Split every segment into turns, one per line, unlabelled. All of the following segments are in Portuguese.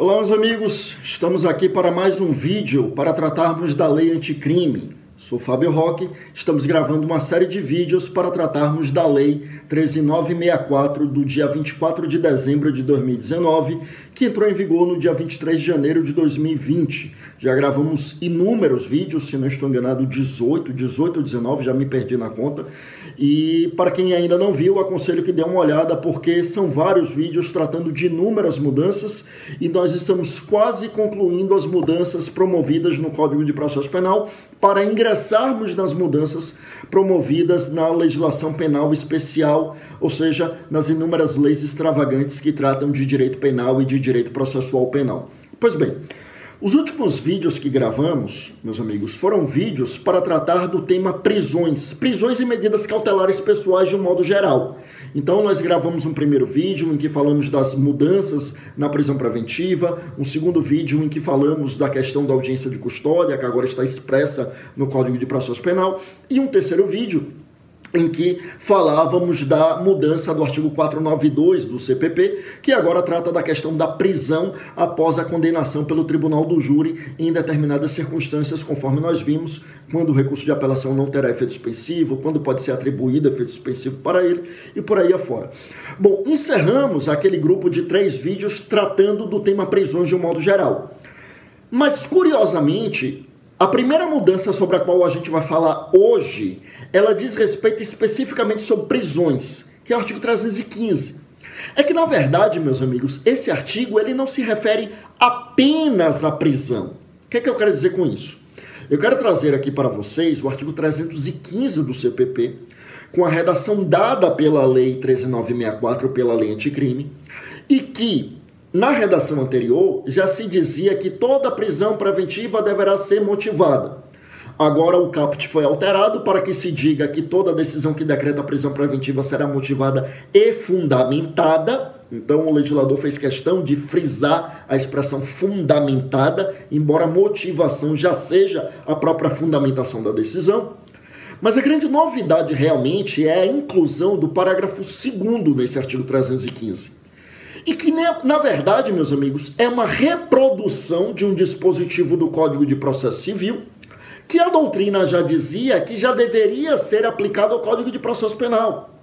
Olá, meus amigos. Estamos aqui para mais um vídeo para tratarmos da lei anticrime. Sou Fábio Roque. Estamos gravando uma série de vídeos para tratarmos da lei 13964 do dia 24 de dezembro de 2019, que entrou em vigor no dia 23 de janeiro de 2020. Já gravamos inúmeros vídeos, se não estou enganado, 18, 18 ou 19, já me perdi na conta. E para quem ainda não viu, aconselho que dê uma olhada, porque são vários vídeos tratando de inúmeras mudanças e nós estamos quase concluindo as mudanças promovidas no Código de Processo Penal para ingressarmos nas mudanças promovidas na legislação penal especial, ou seja, nas inúmeras leis extravagantes que tratam de direito penal e de direito processual penal. Pois bem, os últimos vídeos que gravamos, meus amigos, foram vídeos para tratar do tema prisões, prisões e medidas cautelares pessoais de um modo geral. Então nós gravamos um primeiro vídeo em que falamos das mudanças na prisão preventiva, um segundo vídeo em que falamos da questão da audiência de custódia, que agora está expressa no Código de Processo Penal, e um terceiro vídeo em que falávamos da mudança do artigo 492 do CPP, que agora trata da questão da prisão após a condenação pelo tribunal do júri em determinadas circunstâncias, conforme nós vimos, quando o recurso de apelação não terá efeito suspensivo, quando pode ser atribuído efeito suspensivo para ele e por aí afora. Bom, encerramos aquele grupo de três vídeos tratando do tema prisões de um modo geral. Mas, curiosamente, a primeira mudança sobre a qual a gente vai falar hoje, ela diz respeito especificamente sobre prisões, que é o artigo 315. É que na verdade, meus amigos, esse artigo ele não se refere apenas à prisão. O que é que eu quero dizer com isso? Eu quero trazer aqui para vocês o artigo 315 do CPP, com a redação dada pela Lei 13964, pela Lei Anticrime, e que na redação anterior, já se dizia que toda prisão preventiva deverá ser motivada. Agora o caput foi alterado para que se diga que toda decisão que decreta a prisão preventiva será motivada e fundamentada. Então o legislador fez questão de frisar a expressão fundamentada, embora a motivação já seja a própria fundamentação da decisão. Mas a grande novidade realmente é a inclusão do parágrafo 2 nesse artigo 315 e que, na verdade, meus amigos, é uma reprodução de um dispositivo do Código de Processo Civil que a doutrina já dizia que já deveria ser aplicado ao Código de Processo Penal.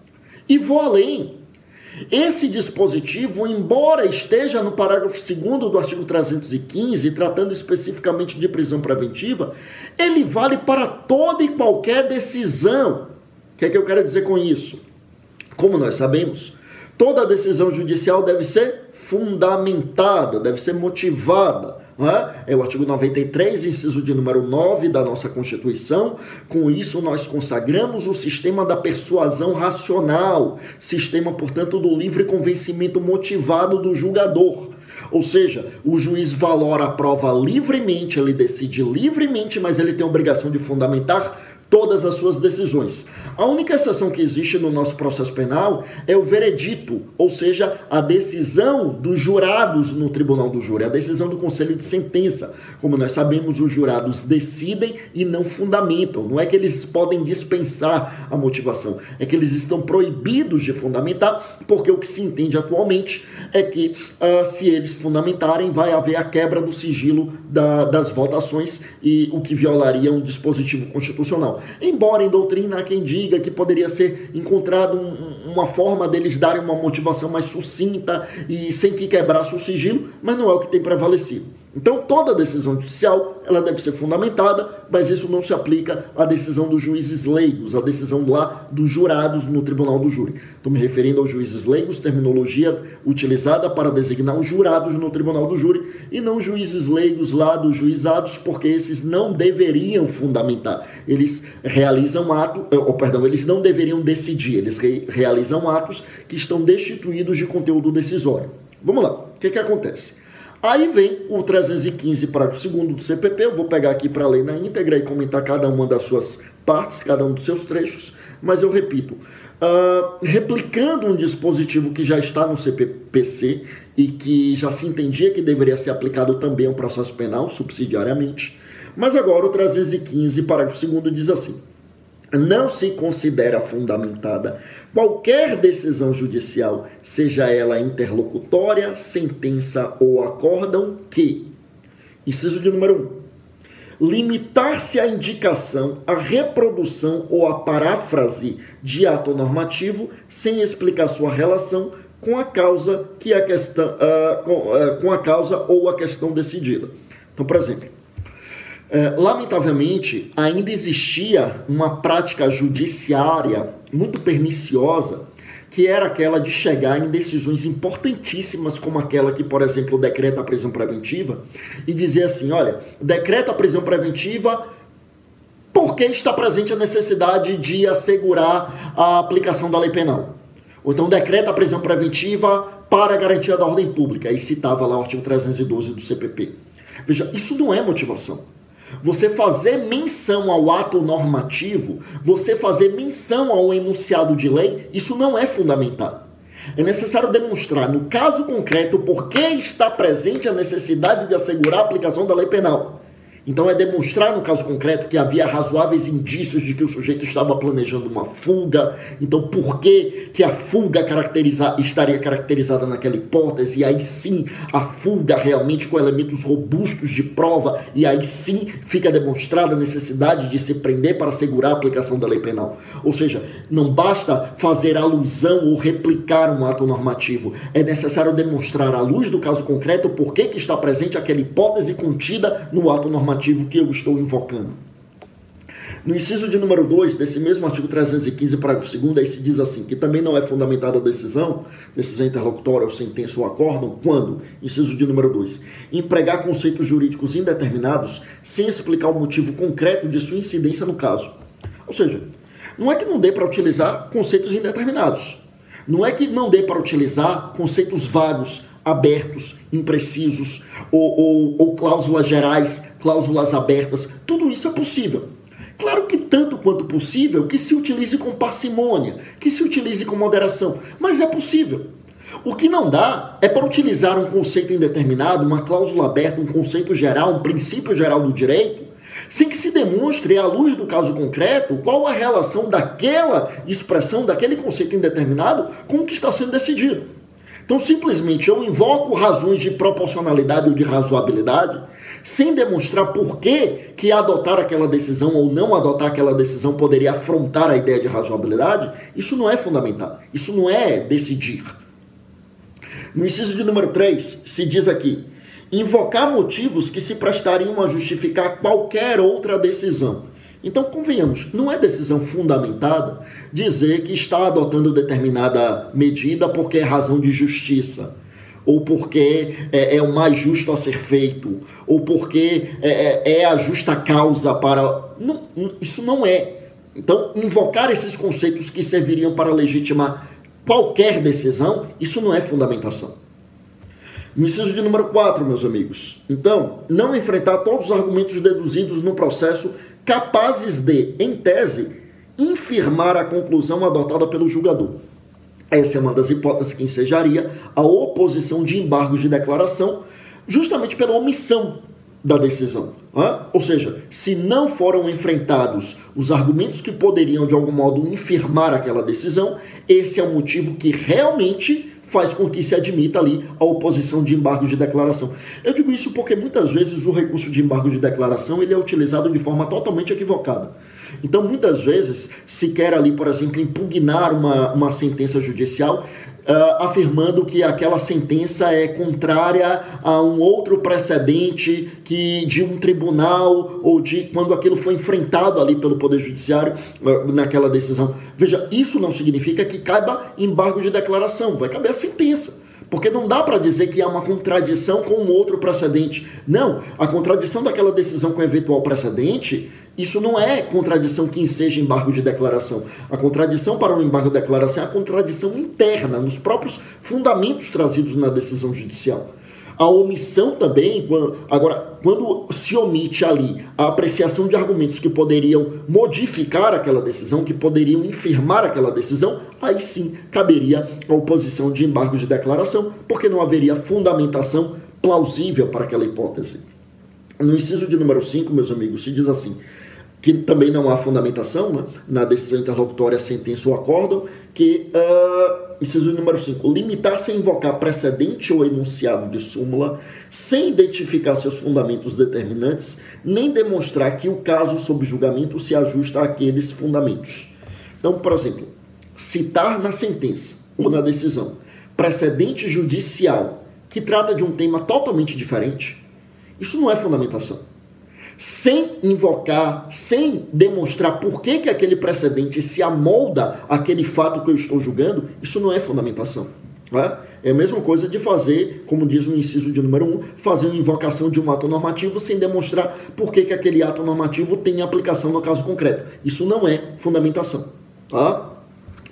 E vou além. Esse dispositivo, embora esteja no parágrafo 2 do artigo 315, tratando especificamente de prisão preventiva, ele vale para toda e qualquer decisão. O que é que eu quero dizer com isso? Como nós sabemos, Toda decisão judicial deve ser fundamentada, deve ser motivada. É? é o artigo 93, inciso de número 9 da nossa Constituição. Com isso, nós consagramos o sistema da persuasão racional, sistema, portanto, do livre convencimento motivado do julgador. Ou seja, o juiz valora a prova livremente, ele decide livremente, mas ele tem a obrigação de fundamentar todas as suas decisões. A única exceção que existe no nosso processo penal é o veredito, ou seja, a decisão dos jurados no tribunal do júri, a decisão do conselho de sentença. Como nós sabemos, os jurados decidem e não fundamentam. Não é que eles podem dispensar a motivação, é que eles estão proibidos de fundamentar, porque o que se entende atualmente é que uh, se eles fundamentarem, vai haver a quebra do sigilo da, das votações e o que violaria um dispositivo constitucional. Embora em doutrina há quem diga que poderia ser encontrado um, uma forma deles darem uma motivação mais sucinta e sem que quebrasse o sigilo, mas não é o que tem prevalecido. Então, toda decisão judicial ela deve ser fundamentada, mas isso não se aplica à decisão dos juízes leigos, à decisão lá dos jurados no tribunal do júri. Estou me referindo aos juízes leigos, terminologia utilizada para designar os jurados no tribunal do júri, e não juízes leigos lá dos juizados, porque esses não deveriam fundamentar. Eles realizam ato, eh, ou perdão, eles não deveriam decidir, eles re realizam atos que estão destituídos de conteúdo decisório. Vamos lá, o que, que acontece? Aí vem o 315, parágrafo 2 do CPP. Eu vou pegar aqui para ler na íntegra e comentar cada uma das suas partes, cada um dos seus trechos, mas eu repito. Uh, replicando um dispositivo que já está no CPPC e que já se entendia que deveria ser aplicado também ao processo penal, subsidiariamente, mas agora o 315, parágrafo 2 diz assim: não se considera fundamentada qualquer decisão judicial, seja ela interlocutória, sentença ou acórdão, que, inciso de número 1, um, limitar-se à indicação, à reprodução ou à paráfrase de ato normativo sem explicar sua relação com a causa que a questão uh, com, uh, com a causa ou a questão decidida. Então, por exemplo, lamentavelmente, ainda existia uma prática judiciária muito perniciosa, que era aquela de chegar em decisões importantíssimas, como aquela que, por exemplo, decreta a prisão preventiva, e dizer assim: olha, decreta a prisão preventiva porque está presente a necessidade de assegurar a aplicação da lei penal. Ou então decreta a prisão preventiva para garantia da ordem pública, e citava lá o artigo 312 do CPP. Veja, isso não é motivação. Você fazer menção ao ato normativo, você fazer menção ao enunciado de lei, isso não é fundamental. É necessário demonstrar, no caso concreto, por que está presente a necessidade de assegurar a aplicação da lei penal. Então é demonstrar no caso concreto que havia razoáveis indícios de que o sujeito estava planejando uma fuga. Então por que, que a fuga caracteriza, estaria caracterizada naquela hipótese? E aí sim a fuga realmente com elementos robustos de prova. E aí sim fica demonstrada a necessidade de se prender para assegurar a aplicação da lei penal. Ou seja, não basta fazer alusão ou replicar um ato normativo. É necessário demonstrar à luz do caso concreto por que, que está presente aquela hipótese contida no ato normativo que eu estou invocando. No inciso de número 2 desse mesmo artigo 315, parágrafo 2 aí se diz assim, que também não é fundamentada a decisão, decisão interlocutória ou sentença ou acórdão, quando, inciso de número 2, empregar conceitos jurídicos indeterminados sem explicar o motivo concreto de sua incidência no caso. Ou seja, não é que não dê para utilizar conceitos indeterminados. Não é que não dê para utilizar conceitos vagos, abertos, imprecisos, ou, ou, ou cláusulas gerais, cláusulas abertas, tudo isso é possível. Claro que tanto quanto possível que se utilize com parcimônia, que se utilize com moderação, mas é possível. O que não dá é para utilizar um conceito indeterminado, uma cláusula aberta, um conceito geral, um princípio geral do direito, sem que se demonstre, à luz do caso concreto, qual a relação daquela expressão, daquele conceito indeterminado com o que está sendo decidido. Então, simplesmente eu invoco razões de proporcionalidade ou de razoabilidade, sem demonstrar por que, que adotar aquela decisão ou não adotar aquela decisão poderia afrontar a ideia de razoabilidade, isso não é fundamental. Isso não é decidir. No inciso de número 3, se diz aqui: invocar motivos que se prestariam a justificar qualquer outra decisão então, convenhamos, não é decisão fundamentada dizer que está adotando determinada medida porque é razão de justiça, ou porque é, é o mais justo a ser feito, ou porque é, é, é a justa causa para. Não, isso não é. Então, invocar esses conceitos que serviriam para legitimar qualquer decisão, isso não é fundamentação. Inciso de número 4, meus amigos. Então, não enfrentar todos os argumentos deduzidos no processo capazes de, em tese, infirmar a conclusão adotada pelo julgador. Essa é uma das hipóteses que ensejaria a oposição de embargos de declaração, justamente pela omissão da decisão. Ou seja, se não foram enfrentados os argumentos que poderiam de algum modo infirmar aquela decisão, esse é o motivo que realmente faz com que se admita ali a oposição de embargo de declaração. Eu digo isso porque muitas vezes o recurso de embargo de declaração ele é utilizado de forma totalmente equivocada. Então, muitas vezes, se quer ali, por exemplo, impugnar uma, uma sentença judicial, uh, afirmando que aquela sentença é contrária a um outro precedente que de um tribunal ou de quando aquilo foi enfrentado ali pelo Poder Judiciário uh, naquela decisão. Veja, isso não significa que caiba embargo de declaração, vai caber sentença. Porque não dá para dizer que há uma contradição com um outro precedente. Não, a contradição daquela decisão com eventual precedente, isso não é contradição que enseja embargo de declaração. A contradição para o embargo de declaração é a contradição interna, nos próprios fundamentos trazidos na decisão judicial. A omissão também, quando, agora, quando se omite ali a apreciação de argumentos que poderiam modificar aquela decisão, que poderiam infirmar aquela decisão, aí sim caberia a oposição de embargo de declaração, porque não haveria fundamentação plausível para aquela hipótese. No inciso de número 5, meus amigos, se diz assim: que também não há fundamentação né, na decisão interlocutória, sentença ou acórdão, que, uh, inciso número 5, limitar-se a invocar precedente ou enunciado de súmula sem identificar seus fundamentos determinantes, nem demonstrar que o caso sob julgamento se ajusta àqueles fundamentos. Então, por exemplo, citar na sentença ou na decisão precedente judicial que trata de um tema totalmente diferente, isso não é fundamentação sem invocar, sem demonstrar por que, que aquele precedente se amolda àquele fato que eu estou julgando, isso não é fundamentação. Né? É a mesma coisa de fazer, como diz no inciso de número 1, um, fazer uma invocação de um ato normativo sem demonstrar por que, que aquele ato normativo tem aplicação no caso concreto. Isso não é fundamentação. Tá?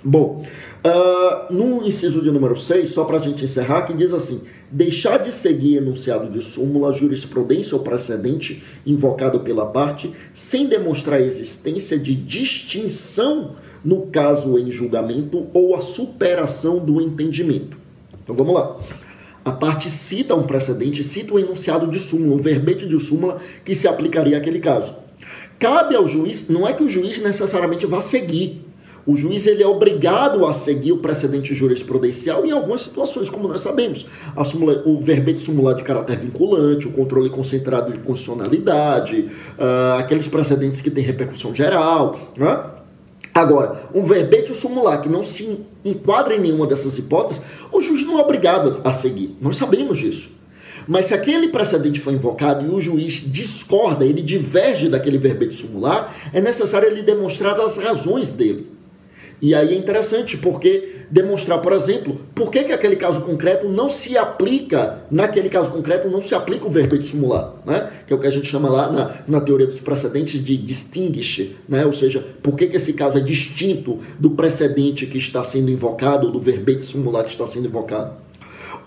Bom, uh, no inciso de número 6, só para a gente encerrar, que diz assim: deixar de seguir enunciado de súmula, jurisprudência ou precedente invocado pela parte, sem demonstrar a existência de distinção no caso em julgamento ou a superação do entendimento. Então vamos lá. A parte cita um precedente, cita um enunciado de súmula, um verbete de súmula que se aplicaria àquele caso. Cabe ao juiz, não é que o juiz necessariamente vá seguir, o juiz ele é obrigado a seguir o precedente jurisprudencial em algumas situações, como nós sabemos. O verbete sumulado de caráter vinculante, o controle concentrado de constitucionalidade, uh, aqueles precedentes que têm repercussão geral. Né? Agora, um verbete sumular que não se enquadra em nenhuma dessas hipóteses, o juiz não é obrigado a seguir. Nós sabemos disso. Mas se aquele precedente foi invocado e o juiz discorda, ele diverge daquele verbete sumular, é necessário ele demonstrar as razões dele. E aí é interessante, porque demonstrar, por exemplo, por que, que aquele caso concreto não se aplica, naquele caso concreto não se aplica o verbete sumular, né? que é o que a gente chama lá na, na teoria dos precedentes de distinguish, né? ou seja, por que, que esse caso é distinto do precedente que está sendo invocado, do verbete sumular que está sendo invocado.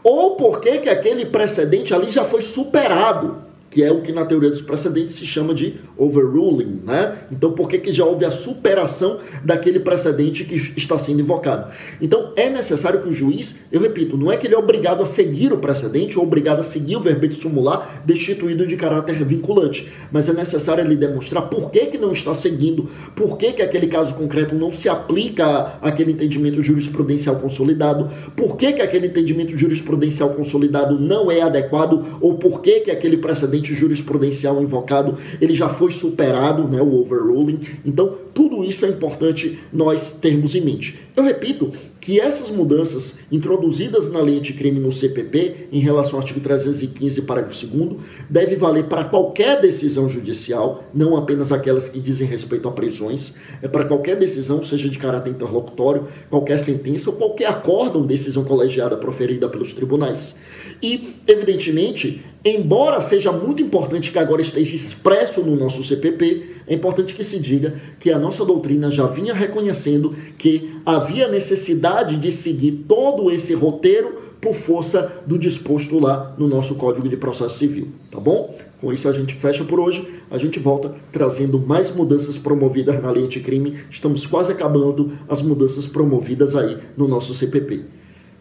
Ou por que, que aquele precedente ali já foi superado, que é o que na teoria dos precedentes se chama de overruling, né? Então, por que, que já houve a superação daquele precedente que está sendo invocado? Então, é necessário que o juiz, eu repito, não é que ele é obrigado a seguir o precedente ou obrigado a seguir o verbete sumular destituído de caráter vinculante, mas é necessário ele demonstrar por que, que não está seguindo, por que, que aquele caso concreto não se aplica àquele entendimento jurisprudencial consolidado, por que, que aquele entendimento jurisprudencial consolidado não é adequado ou por que, que aquele precedente precedente jurisprudencial invocado, ele já foi superado, né, o overruling. Então, tudo isso é importante nós termos em mente. Eu repito que essas mudanças introduzidas na lei anticrime no CPP, em relação ao artigo 315, parágrafo 2 deve valer para qualquer decisão judicial, não apenas aquelas que dizem respeito a prisões, é para qualquer decisão, seja de caráter interlocutório, qualquer sentença ou qualquer acórdão, decisão colegiada proferida pelos tribunais. E, evidentemente, embora seja muito importante que agora esteja expresso no nosso CPP, é importante que se diga que a nossa doutrina já vinha reconhecendo que havia necessidade de seguir todo esse roteiro por força do disposto lá no nosso Código de Processo Civil, tá bom? Com isso a gente fecha por hoje, a gente volta trazendo mais mudanças promovidas na lei anticrime. Estamos quase acabando as mudanças promovidas aí no nosso CPP.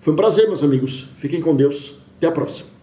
Foi um prazer, meus amigos. Fiquem com Deus. Até a próxima.